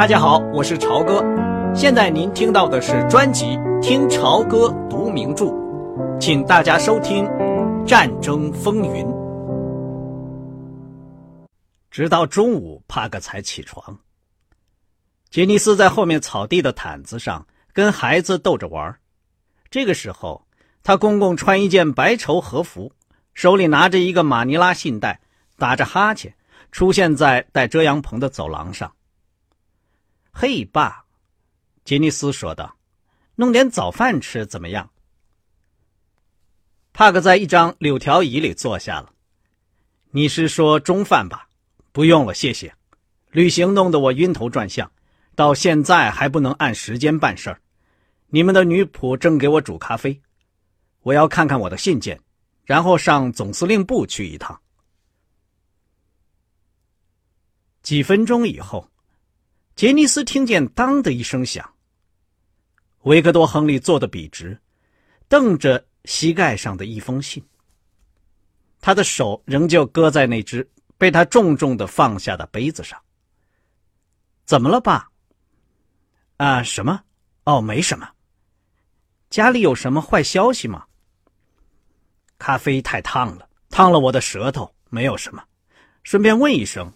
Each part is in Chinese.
大家好，我是朝哥。现在您听到的是专辑《听朝歌读名著》，请大家收听《战争风云》。直到中午，帕格才起床。杰尼斯在后面草地的毯子上跟孩子逗着玩。这个时候，他公公穿一件白绸和服，手里拿着一个马尼拉信袋，打着哈欠，出现在带遮阳棚的走廊上。嘿，爸，杰尼斯说道：“弄点早饭吃怎么样？”帕克在一张柳条椅里坐下了。“你是说中饭吧？”“不用了，谢谢。旅行弄得我晕头转向，到现在还不能按时间办事儿。你们的女仆正给我煮咖啡，我要看看我的信件，然后上总司令部去一趟。”几分钟以后。杰尼斯听见“当”的一声响。维克多·亨利坐得笔直，瞪着膝盖上的一封信。他的手仍旧搁在那只被他重重的放下的杯子上。怎么了，爸？啊，什么？哦，没什么。家里有什么坏消息吗？咖啡太烫了，烫了我的舌头。没有什么。顺便问一声，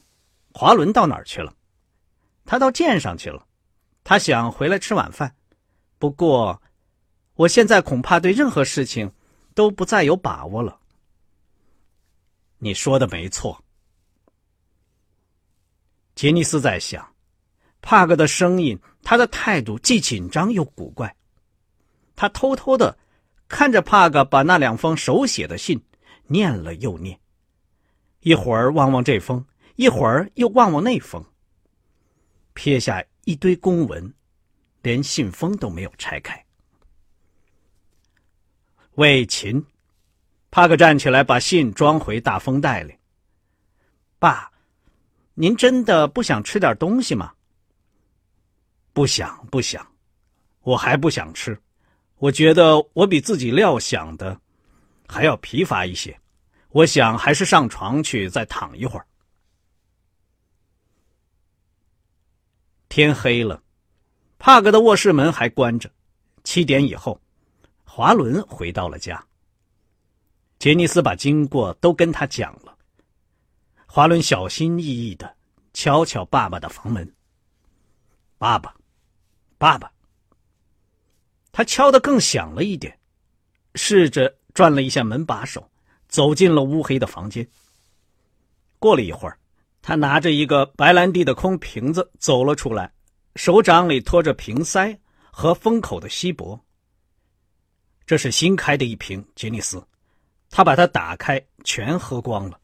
华伦到哪儿去了？他到舰上去了，他想回来吃晚饭。不过，我现在恐怕对任何事情都不再有把握了。你说的没错，杰尼斯在想，帕克的声音，他的态度既紧张又古怪。他偷偷的看着帕克把那两封手写的信念了又念，一会儿望望这封，一会儿又望望那封。撇下一堆公文，连信封都没有拆开。魏琴，帕克站起来，把信装回大封袋里。爸，您真的不想吃点东西吗？不想，不想，我还不想吃。我觉得我比自己料想的还要疲乏一些。我想还是上床去，再躺一会儿。天黑了，帕格的卧室门还关着。七点以后，华伦回到了家。杰尼斯把经过都跟他讲了。华伦小心翼翼的敲敲爸爸的房门。爸爸，爸爸。他敲的更响了一点，试着转了一下门把手，走进了乌黑的房间。过了一会儿。他拿着一个白兰地的空瓶子走了出来，手掌里托着瓶塞和封口的锡箔。这是新开的一瓶杰尼斯，他把它打开，全喝光了。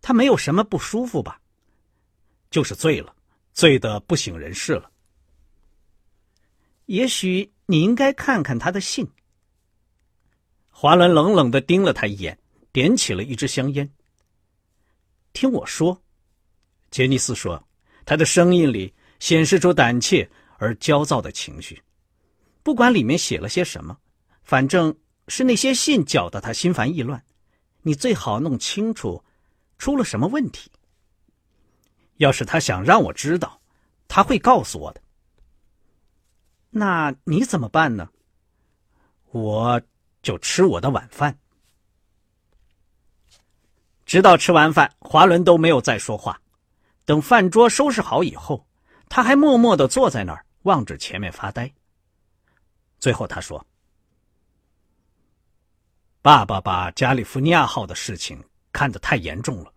他没有什么不舒服吧？就是醉了，醉得不省人事了。也许你应该看看他的信。华伦冷冷的盯了他一眼，点起了一支香烟。听我说，杰尼斯说，他的声音里显示出胆怯而焦躁的情绪。不管里面写了些什么，反正是那些信搅得他心烦意乱。你最好弄清楚出了什么问题。要是他想让我知道，他会告诉我的。那你怎么办呢？我就吃我的晚饭。直到吃完饭，华伦都没有再说话。等饭桌收拾好以后，他还默默的坐在那儿，望着前面发呆。最后他说：“爸爸把加利福尼亚号的事情看得太严重了，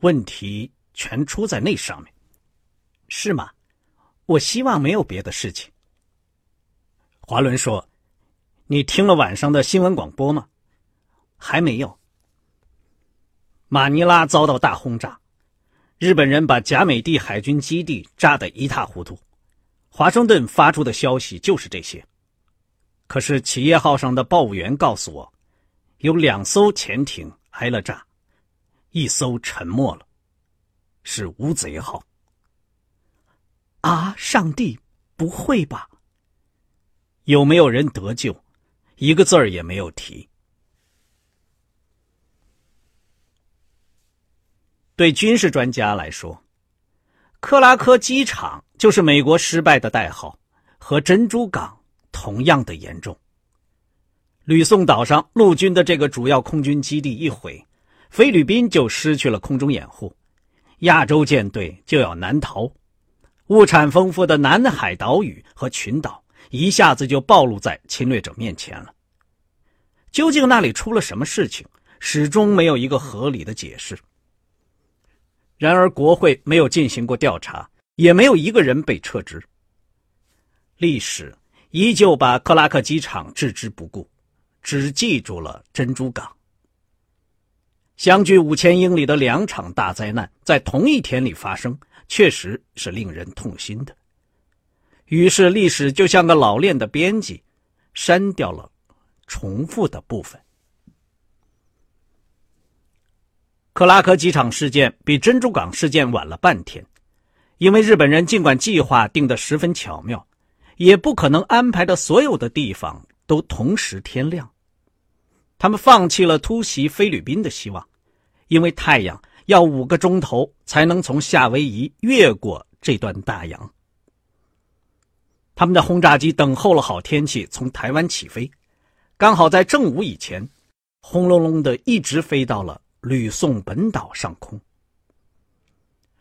问题全出在那上面，是吗？我希望没有别的事情。”华伦说：“你听了晚上的新闻广播吗？还没有。”马尼拉遭到大轰炸，日本人把贾美蒂海军基地炸得一塌糊涂。华盛顿发出的消息就是这些。可是企业号上的报务员告诉我，有两艘潜艇挨了炸，一艘沉没了，是乌贼号。啊！上帝，不会吧？有没有人得救？一个字儿也没有提。对军事专家来说，克拉科机场就是美国失败的代号，和珍珠港同样的严重。吕宋岛上陆军的这个主要空军基地一毁，菲律宾就失去了空中掩护，亚洲舰队就要南逃，物产丰富的南海岛屿和群岛一下子就暴露在侵略者面前了。究竟那里出了什么事情，始终没有一个合理的解释。然而，国会没有进行过调查，也没有一个人被撤职。历史依旧把克拉克机场置之不顾。只记住了珍珠港。相距五千英里的两场大灾难在同一天里发生，确实是令人痛心的。于是，历史就像个老练的编辑，删掉了重复的部分。克拉克机场事件比珍珠港事件晚了半天，因为日本人尽管计划定得十分巧妙，也不可能安排的所有的地方。都同时天亮，他们放弃了突袭菲律宾的希望，因为太阳要五个钟头才能从夏威夷越过这段大洋。他们的轰炸机等候了好天气，从台湾起飞，刚好在正午以前，轰隆隆的一直飞到了吕宋本岛上空。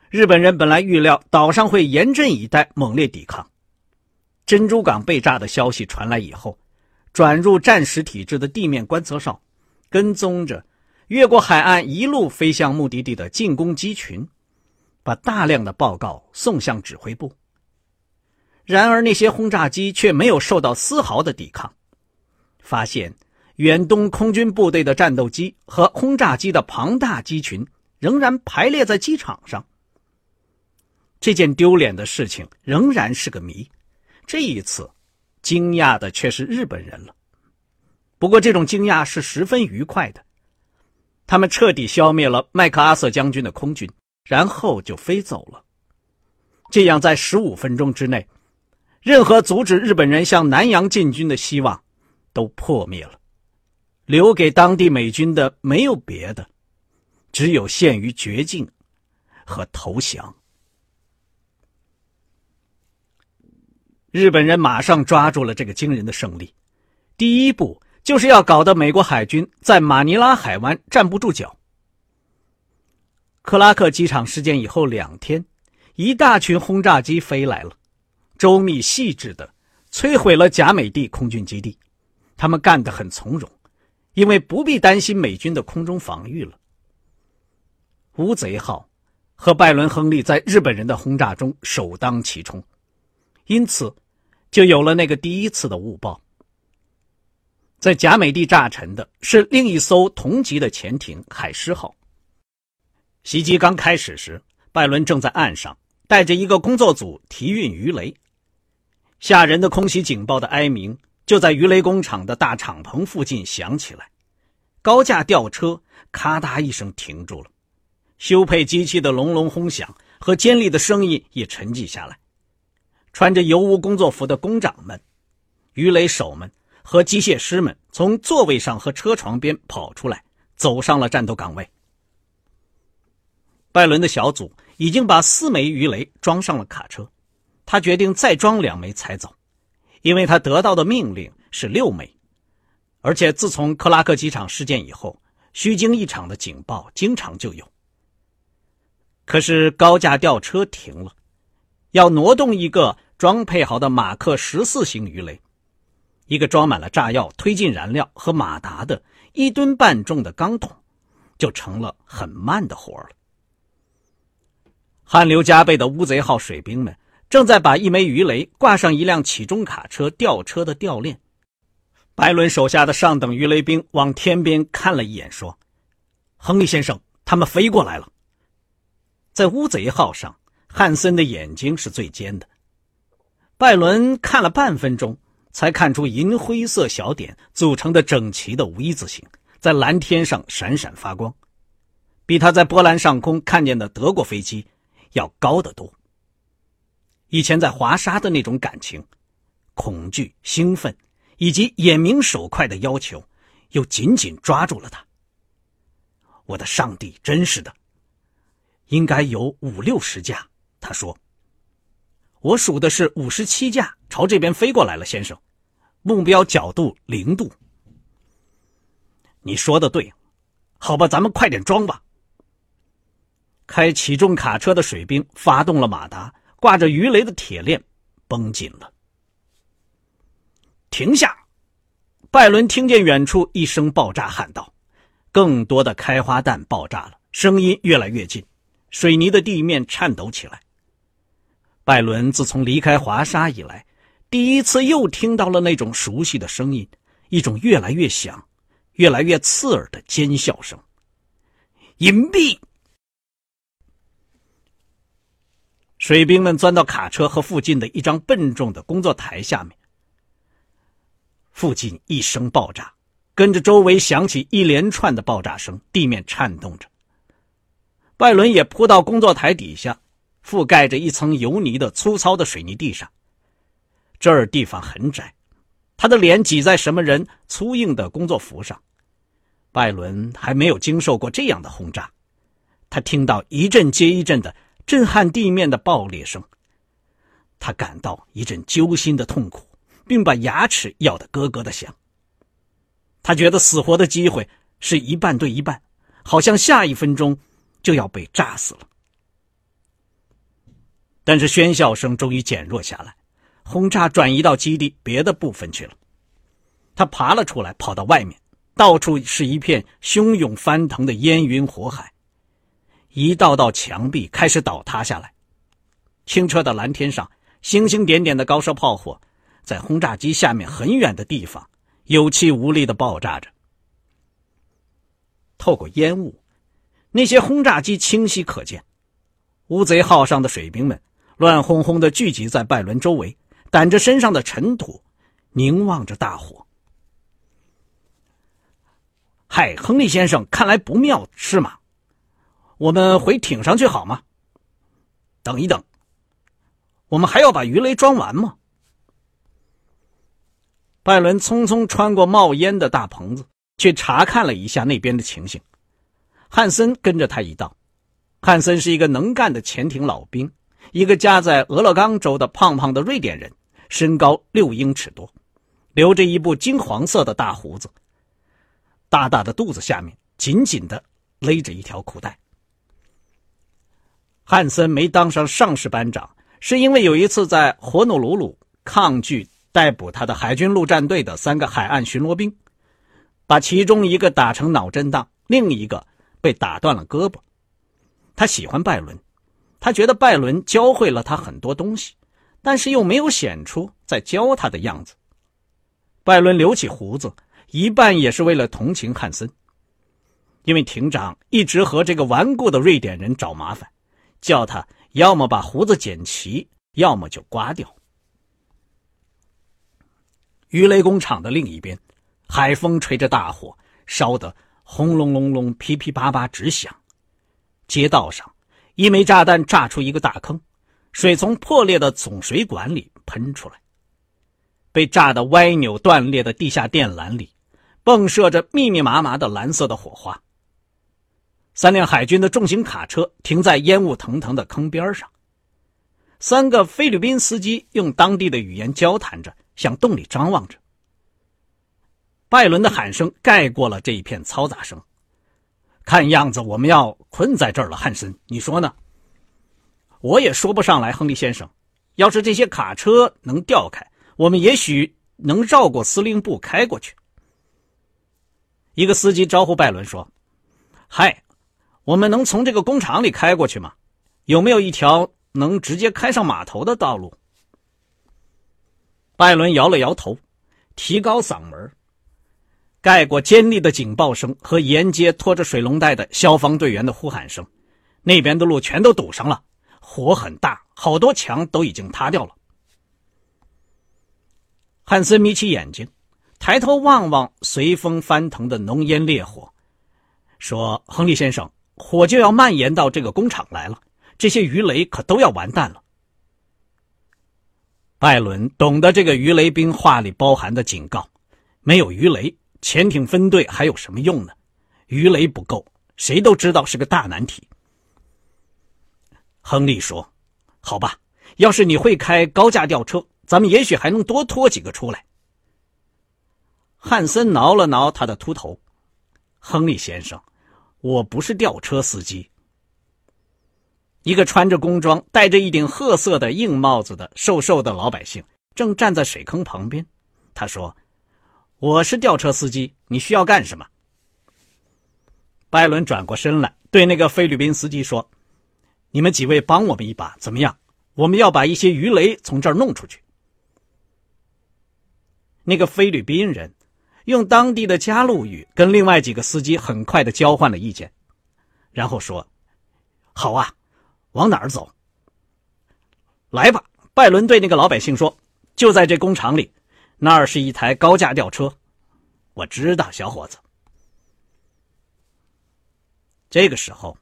日本人本来预料岛上会严阵以待，猛烈抵抗。珍珠港被炸的消息传来以后。转入战时体制的地面观测哨，跟踪着越过海岸一路飞向目的地的进攻机群，把大量的报告送向指挥部。然而那些轰炸机却没有受到丝毫的抵抗。发现远东空军部队的战斗机和轰炸机的庞大机群仍然排列在机场上。这件丢脸的事情仍然是个谜。这一次。惊讶的却是日本人了，不过这种惊讶是十分愉快的。他们彻底消灭了麦克阿瑟将军的空军，然后就飞走了。这样，在十五分钟之内，任何阻止日本人向南洋进军的希望都破灭了。留给当地美军的没有别的，只有陷于绝境和投降。日本人马上抓住了这个惊人的胜利，第一步就是要搞得美国海军在马尼拉海湾站不住脚。克拉克机场事件以后两天，一大群轰炸机飞来了，周密细致的摧毁了贾美蒂空军基地。他们干得很从容，因为不必担心美军的空中防御了。乌贼号和拜伦·亨利在日本人的轰炸中首当其冲。因此，就有了那个第一次的误报。在贾美地炸沉的是另一艘同级的潜艇“海狮号”。袭击刚开始时，拜伦正在岸上带着一个工作组提运鱼雷，吓人的空袭警报的哀鸣就在鱼雷工厂的大敞篷附近响起来。高架吊车咔嗒一声停住了，修配机器的隆隆轰响和尖利的声音也沉寂下来。穿着油污工作服的工长们、鱼雷手们和机械师们从座位上和车床边跑出来，走上了战斗岗位。拜伦的小组已经把四枚鱼雷装上了卡车，他决定再装两枚才走，因为他得到的命令是六枚，而且自从克拉克机场事件以后，虚惊一场的警报经常就有。可是高架吊车停了。要挪动一个装配好的马克十四型鱼雷，一个装满了炸药、推进燃料和马达的一吨半重的钢桶，就成了很慢的活了。汗流浃背的乌贼号水兵们正在把一枚鱼雷挂上一辆起重卡车吊车的吊链。白伦手下的上等鱼雷兵往天边看了一眼，说：“亨利先生，他们飞过来了。”在乌贼号上。汉森的眼睛是最尖的，拜伦看了半分钟，才看出银灰色小点组成的整齐的 V 字形在蓝天上闪闪发光，比他在波兰上空看见的德国飞机要高得多。以前在华沙的那种感情、恐惧、兴奋以及眼明手快的要求，又紧紧抓住了他。我的上帝，真是的，应该有五六十架。他说：“我数的是五十七架朝这边飞过来了，先生，目标角度零度。”你说的对，好吧，咱们快点装吧。开起重卡车的水兵发动了马达，挂着鱼雷的铁链绷紧了。停下！拜伦听见远处一声爆炸，喊道：“更多的开花弹爆炸了，声音越来越近，水泥的地面颤抖起来。”拜伦自从离开华沙以来，第一次又听到了那种熟悉的声音，一种越来越响、越来越刺耳的尖笑声。隐蔽！水兵们钻到卡车和附近的一张笨重的工作台下面。附近一声爆炸，跟着周围响起一连串的爆炸声，地面颤动着。拜伦也扑到工作台底下，覆盖着一层油泥的粗糙的水泥地上。这儿地方很窄，他的脸挤在什么人粗硬的工作服上。拜伦还没有经受过这样的轰炸，他听到一阵接一阵的。震撼地面的爆裂声，他感到一阵揪心的痛苦，并把牙齿咬得咯咯的响。他觉得死活的机会是一半对一半，好像下一分钟就要被炸死了。但是喧笑声终于减弱下来，轰炸转移到基地别的部分去了。他爬了出来，跑到外面，到处是一片汹涌翻腾的烟云火海。一道道墙壁开始倒塌下来，清澈的蓝天上，星星点点的高射炮火，在轰炸机下面很远的地方有气无力的爆炸着。透过烟雾，那些轰炸机清晰可见。乌贼号上的水兵们乱哄哄的聚集在拜伦周围，掸着身上的尘土，凝望着大火。嗨，亨利先生，看来不妙，是吗？我们回艇上去好吗？等一等，我们还要把鱼雷装完吗？拜伦匆匆穿过冒烟的大棚子，去查看了一下那边的情形。汉森跟着他一道。汉森是一个能干的潜艇老兵，一个家在俄勒冈州的胖胖的瑞典人，身高六英尺多，留着一部金黄色的大胡子，大大的肚子下面紧紧的勒着一条裤带。汉森没当上上士班长，是因为有一次在火努鲁鲁抗拒逮捕他的海军陆战队的三个海岸巡逻兵，把其中一个打成脑震荡，另一个被打断了胳膊。他喜欢拜伦，他觉得拜伦教会了他很多东西，但是又没有显出在教他的样子。拜伦留起胡子，一半也是为了同情汉森，因为艇长一直和这个顽固的瑞典人找麻烦。叫他要么把胡子剪齐，要么就刮掉。鱼雷工厂的另一边，海风吹着大火，烧得轰隆隆隆、噼噼啪啪直响。街道上，一枚炸弹炸出一个大坑，水从破裂的总水管里喷出来。被炸得歪扭断裂的地下电缆里，迸射着密密麻麻的蓝色的火花。三辆海军的重型卡车停在烟雾腾腾的坑边上，三个菲律宾司机用当地的语言交谈着，向洞里张望着。拜伦的喊声盖过了这一片嘈杂声。看样子我们要困在这儿了，汉森，你说呢？我也说不上来，亨利先生。要是这些卡车能调开，我们也许能绕过司令部开过去。一个司机招呼拜伦说：“嗨。”我们能从这个工厂里开过去吗？有没有一条能直接开上码头的道路？拜伦摇了摇头，提高嗓门，盖过尖利的警报声和沿街拖着水龙带的消防队员的呼喊声。那边的路全都堵上了，火很大，好多墙都已经塌掉了。汉森眯起眼睛，抬头望望随风翻腾的浓烟烈火，说：“亨利先生。”火就要蔓延到这个工厂来了，这些鱼雷可都要完蛋了。拜伦懂得这个鱼雷兵话里包含的警告：没有鱼雷，潜艇分队还有什么用呢？鱼雷不够，谁都知道是个大难题。亨利说：“好吧，要是你会开高架吊车，咱们也许还能多拖几个出来。汉森挠了挠他的秃头，亨利先生，我不是吊车司机。一个穿着工装、戴着一顶褐色的硬帽子的瘦瘦的老百姓正站在水坑旁边。他说：“我是吊车司机，你需要干什么？”拜伦转过身来，对那个菲律宾司机说：“你们几位帮我们一把，怎么样？我们要把一些鱼雷从这儿弄出去。”那个菲律宾人用当地的加路语跟另外几个司机很快的交换了意见，然后说：“好啊。”往哪儿走？来吧，拜伦对那个老百姓说：“就在这工厂里，那儿是一台高架吊车。”我知道，小伙子。这个时候，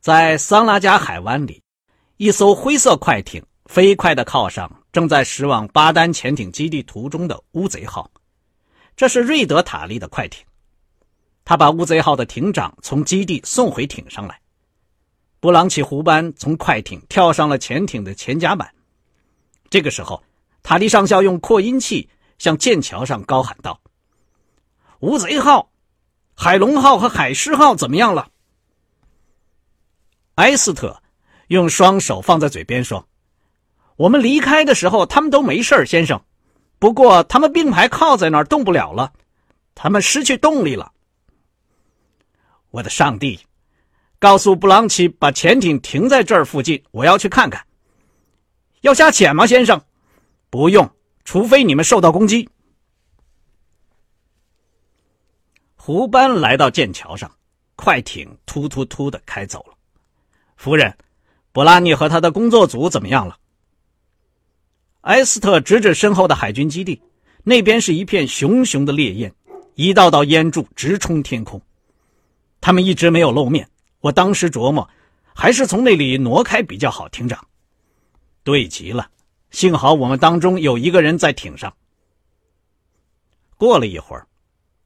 在桑拉加海湾里，一艘灰色快艇飞快的靠上正在驶往巴丹潜艇基地途中的乌贼号。这是瑞德塔利的快艇，他把乌贼号的艇长从基地送回艇上来。布朗奇胡班从快艇跳上了潜艇的前甲板。这个时候，塔利上校用扩音器向舰桥上高喊道：“乌贼号、海龙号和海狮号怎么样了？”埃斯特用双手放在嘴边说：“我们离开的时候，他们都没事先生。不过，他们并排靠在那儿动不了了，他们失去动力了。”我的上帝！告诉布朗奇，把潜艇停在这儿附近，我要去看看。要下潜吗，先生？不用，除非你们受到攻击。胡班来到剑桥上，快艇突突突的开走了。夫人，布拉尼和他的工作组怎么样了？埃斯特指指身后的海军基地，那边是一片熊熊的烈焰，一道道烟柱直冲天空。他们一直没有露面。我当时琢磨，还是从那里挪开比较好。厅长，对极了，幸好我们当中有一个人在艇上。过了一会儿，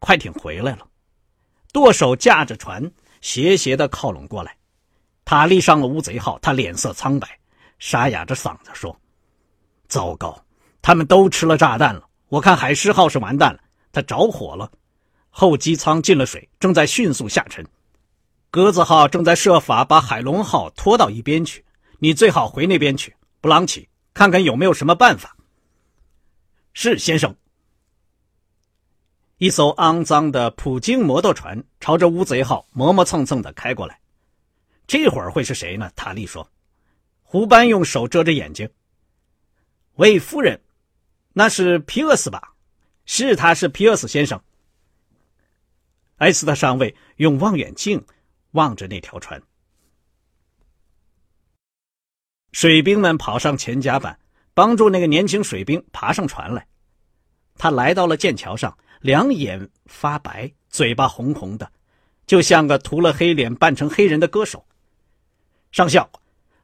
快艇回来了，舵手驾着船斜斜的靠拢过来。塔利上了乌贼号，他脸色苍白，沙哑着嗓子说：“糟糕，他们都吃了炸弹了。我看海狮号是完蛋了，它着火了，后机舱进了水，正在迅速下沉。”鸽子号正在设法把海龙号拖到一边去，你最好回那边去，布朗奇，看看有没有什么办法。是先生。一艘肮脏的普京摩托船朝着乌贼号磨磨蹭蹭的开过来，这会儿会是谁呢？塔利说。胡班用手遮着眼睛。喂，夫人，那是皮厄斯吧？是，他是皮厄斯先生。埃斯特上尉用望远镜。望着那条船，水兵们跑上前甲板，帮助那个年轻水兵爬上船来。他来到了剑桥上，两眼发白，嘴巴红红的，就像个涂了黑脸扮成黑人的歌手。上校，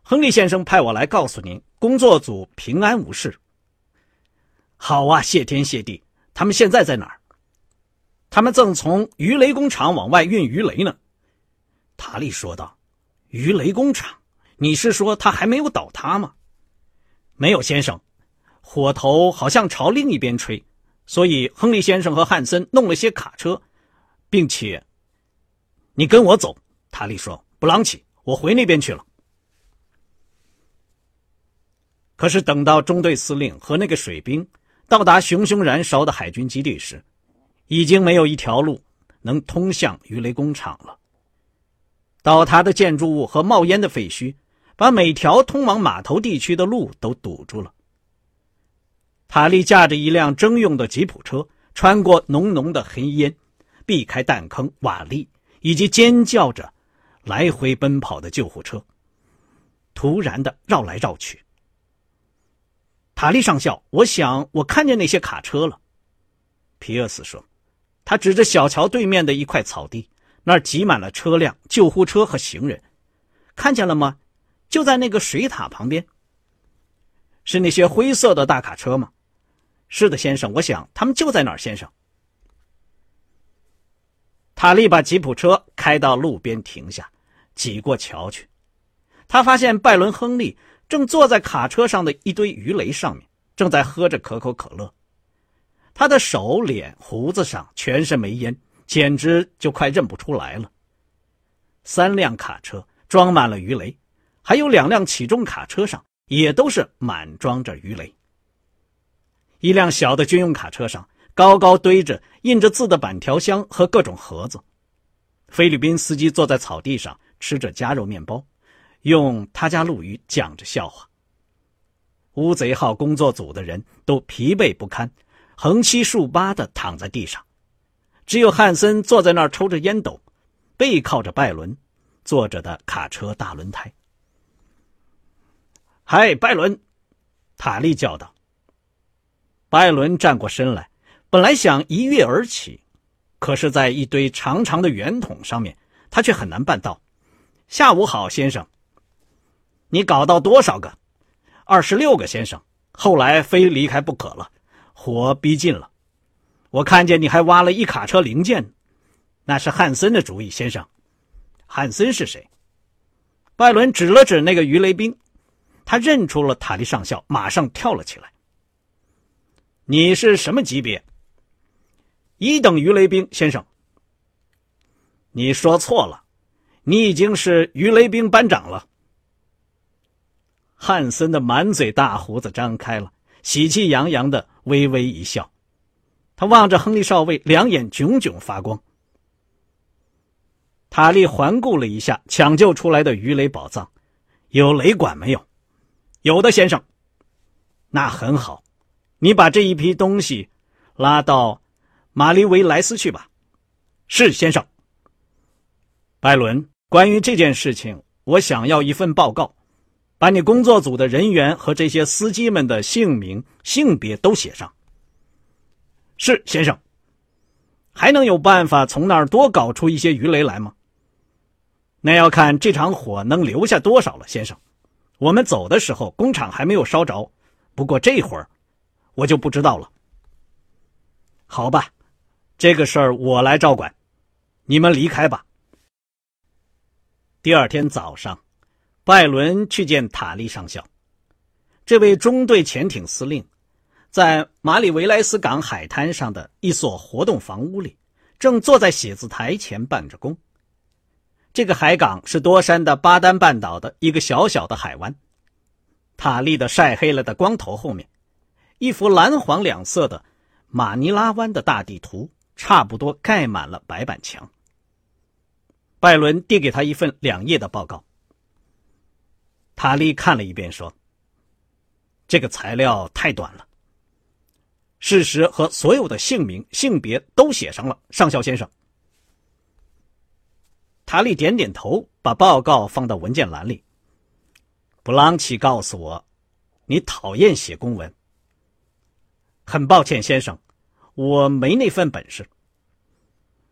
亨利先生派我来告诉您，工作组平安无事。好啊，谢天谢地！他们现在在哪儿？他们正从鱼雷工厂往外运鱼雷呢。塔利说道：“鱼雷工厂，你是说它还没有倒塌吗？”“没有，先生，火头好像朝另一边吹，所以亨利先生和汉森弄了些卡车，并且……你跟我走。”塔利说，“布朗奇，我回那边去了。”可是等到中队司令和那个水兵到达熊熊燃烧的海军基地时，已经没有一条路能通向鱼雷工厂了。倒塌的建筑物和冒烟的废墟，把每条通往码头地区的路都堵住了。塔利驾着一辆征用的吉普车，穿过浓浓的黑烟，避开弹坑、瓦砾以及尖叫着来回奔跑的救护车，突然的绕来绕去。塔利上校，我想我看见那些卡车了。皮尔斯说，他指着小桥对面的一块草地。那儿挤满了车辆、救护车和行人，看见了吗？就在那个水塔旁边。是那些灰色的大卡车吗？是的，先生。我想他们就在那儿，先生。塔利把吉普车开到路边停下，挤过桥去。他发现拜伦·亨利正坐在卡车上的一堆鱼雷上面，正在喝着可口可乐。他的手、脸、胡子上全是煤烟，简直就快认不出来了。三辆卡车装满了鱼雷，还有两辆起重卡车上也都是满装着鱼雷。一辆小的军用卡车上高高堆着印着字的板条箱和各种盒子。菲律宾司机坐在草地上吃着夹肉面包，用他家陆羽讲着笑话。乌贼号工作组的人都疲惫不堪。横七竖八的躺在地上，只有汉森坐在那儿抽着烟斗，背靠着拜伦坐着的卡车大轮胎。嗨，拜伦！塔利叫道。拜伦站过身来，本来想一跃而起，可是，在一堆长长的圆筒上面，他却很难办到。下午好，先生。你搞到多少个？二十六个，先生。后来非离开不可了。火逼近了，我看见你还挖了一卡车零件，那是汉森的主意，先生。汉森是谁？拜伦指了指那个鱼雷兵，他认出了塔利上校，马上跳了起来。你是什么级别？一等鱼雷兵，先生。你说错了，你已经是鱼雷兵班长了。汉森的满嘴大胡子张开了。喜气洋洋的微微一笑，他望着亨利少尉，两眼炯炯发光。塔利环顾了一下抢救出来的鱼雷宝藏，有雷管没有？有的，先生。那很好，你把这一批东西拉到马里维莱斯去吧。是，先生。拜伦，关于这件事情，我想要一份报告。把你工作组的人员和这些司机们的姓名、性别都写上。是，先生。还能有办法从那儿多搞出一些鱼雷来吗？那要看这场火能留下多少了，先生。我们走的时候，工厂还没有烧着，不过这会儿我就不知道了。好吧，这个事儿我来照管，你们离开吧。第二天早上。拜伦去见塔利上校，这位中队潜艇司令，在马里维莱斯港海滩上的一所活动房屋里，正坐在写字台前办着工。这个海港是多山的巴丹半岛的一个小小的海湾。塔利的晒黑了的光头后面，一幅蓝黄两色的马尼拉湾的大地图，差不多盖满了白板墙。拜伦递给他一份两页的报告。塔利看了一遍，说：“这个材料太短了。事实和所有的姓名、性别都写上了，上校先生。”塔利点点头，把报告放到文件栏里。布朗奇告诉我：“你讨厌写公文。”很抱歉，先生，我没那份本事。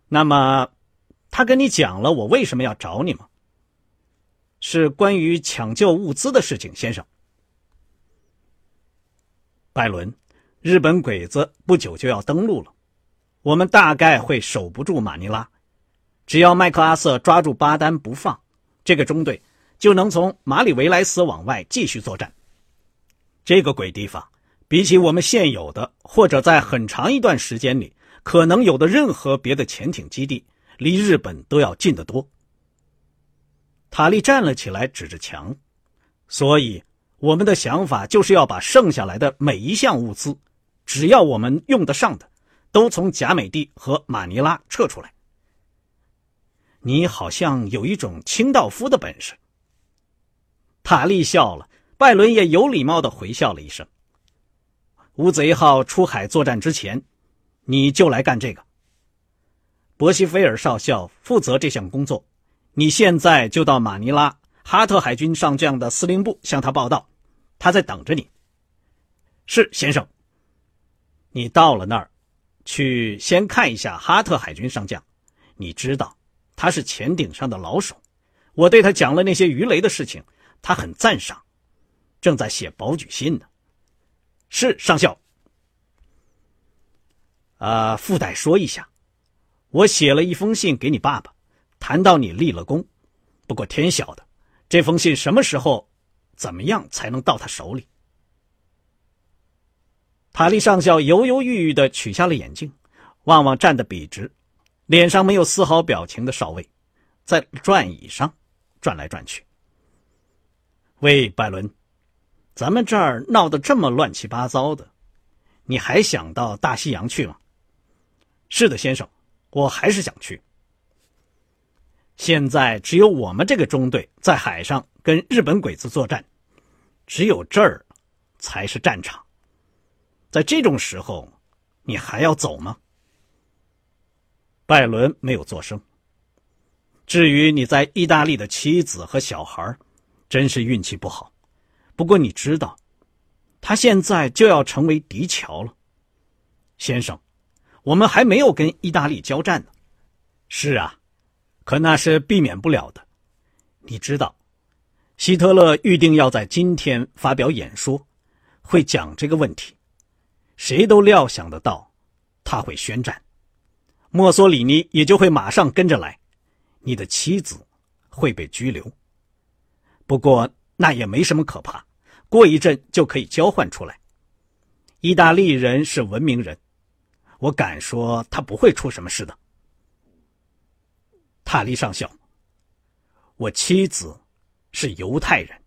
那么，他跟你讲了我为什么要找你吗？是关于抢救物资的事情，先生。拜伦，日本鬼子不久就要登陆了，我们大概会守不住马尼拉。只要麦克阿瑟抓住巴丹不放，这个中队就能从马里维莱斯往外继续作战。这个鬼地方，比起我们现有的或者在很长一段时间里可能有的任何别的潜艇基地，离日本都要近得多。塔利站了起来，指着墙。所以，我们的想法就是要把剩下来的每一项物资，只要我们用得上的，都从贾美蒂和马尼拉撤出来。你好像有一种清道夫的本事。塔利笑了，拜伦也有礼貌的回笑了一声。乌贼号出海作战之前，你就来干这个。伯西菲尔少校负责这项工作。你现在就到马尼拉哈特海军上将的司令部向他报道，他在等着你。是先生。你到了那儿，去先看一下哈特海军上将。你知道，他是潜艇上的老手。我对他讲了那些鱼雷的事情，他很赞赏，正在写保举信呢。是上校。啊，附带说一下，我写了一封信给你爸爸。谈到你立了功，不过天晓得，这封信什么时候怎么样才能到他手里？塔利上校犹犹豫豫的取下了眼镜，望望站得笔直、脸上没有丝毫表情的少尉，在转椅上转来转去。喂，拜伦，咱们这儿闹得这么乱七八糟的，你还想到大西洋去吗？是的，先生，我还是想去。现在只有我们这个中队在海上跟日本鬼子作战，只有这儿才是战场。在这种时候，你还要走吗？拜伦没有作声。至于你在意大利的妻子和小孩，真是运气不好。不过你知道，他现在就要成为敌侨了，先生。我们还没有跟意大利交战呢。是啊，可那是避免不了的。你知道，希特勒预定要在今天发表演说，会讲这个问题。谁都料想得到，他会宣战，墨索里尼也就会马上跟着来，你的妻子会被拘留。不过那也没什么可怕，过一阵就可以交换出来。意大利人是文明人，我敢说他不会出什么事的。塔利上校，我妻子是犹太人。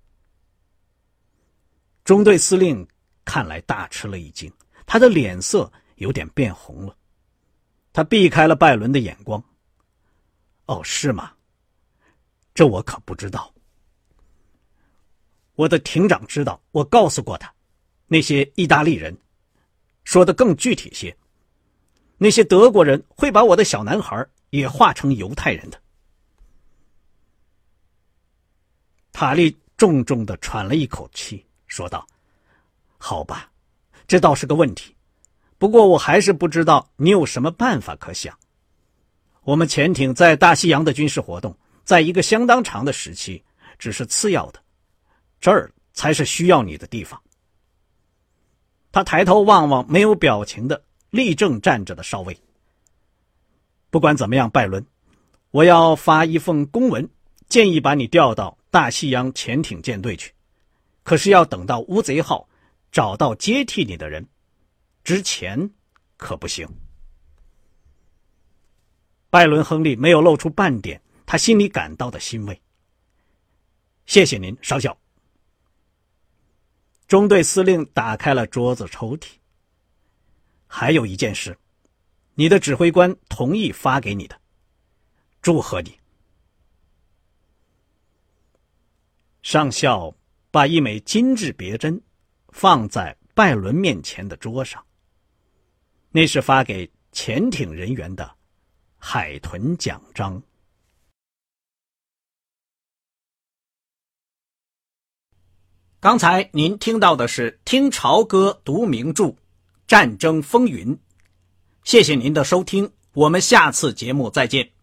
中队司令看来大吃了一惊。他的脸色有点变红了，他避开了拜伦的眼光。哦，是吗？这我可不知道。我的庭长知道，我告诉过他，那些意大利人，说的更具体些，那些德国人会把我的小男孩也化成犹太人的。塔利重重的喘了一口气，说道：“好吧。”这倒是个问题，不过我还是不知道你有什么办法可想。我们潜艇在大西洋的军事活动，在一个相当长的时期只是次要的，这儿才是需要你的地方。他抬头望望没有表情的立正站着的少尉。不管怎么样，拜伦，我要发一封公文，建议把你调到大西洋潜艇舰队去，可是要等到乌贼号。找到接替你的人，之前可不行。拜伦·亨利没有露出半点他心里感到的欣慰。谢谢您，少校。中队司令打开了桌子抽屉。还有一件事，你的指挥官同意发给你的，祝贺你。上校把一枚金质别针。放在拜伦面前的桌上，那是发给潜艇人员的海豚奖章。刚才您听到的是听潮歌读名著《战争风云》，谢谢您的收听，我们下次节目再见。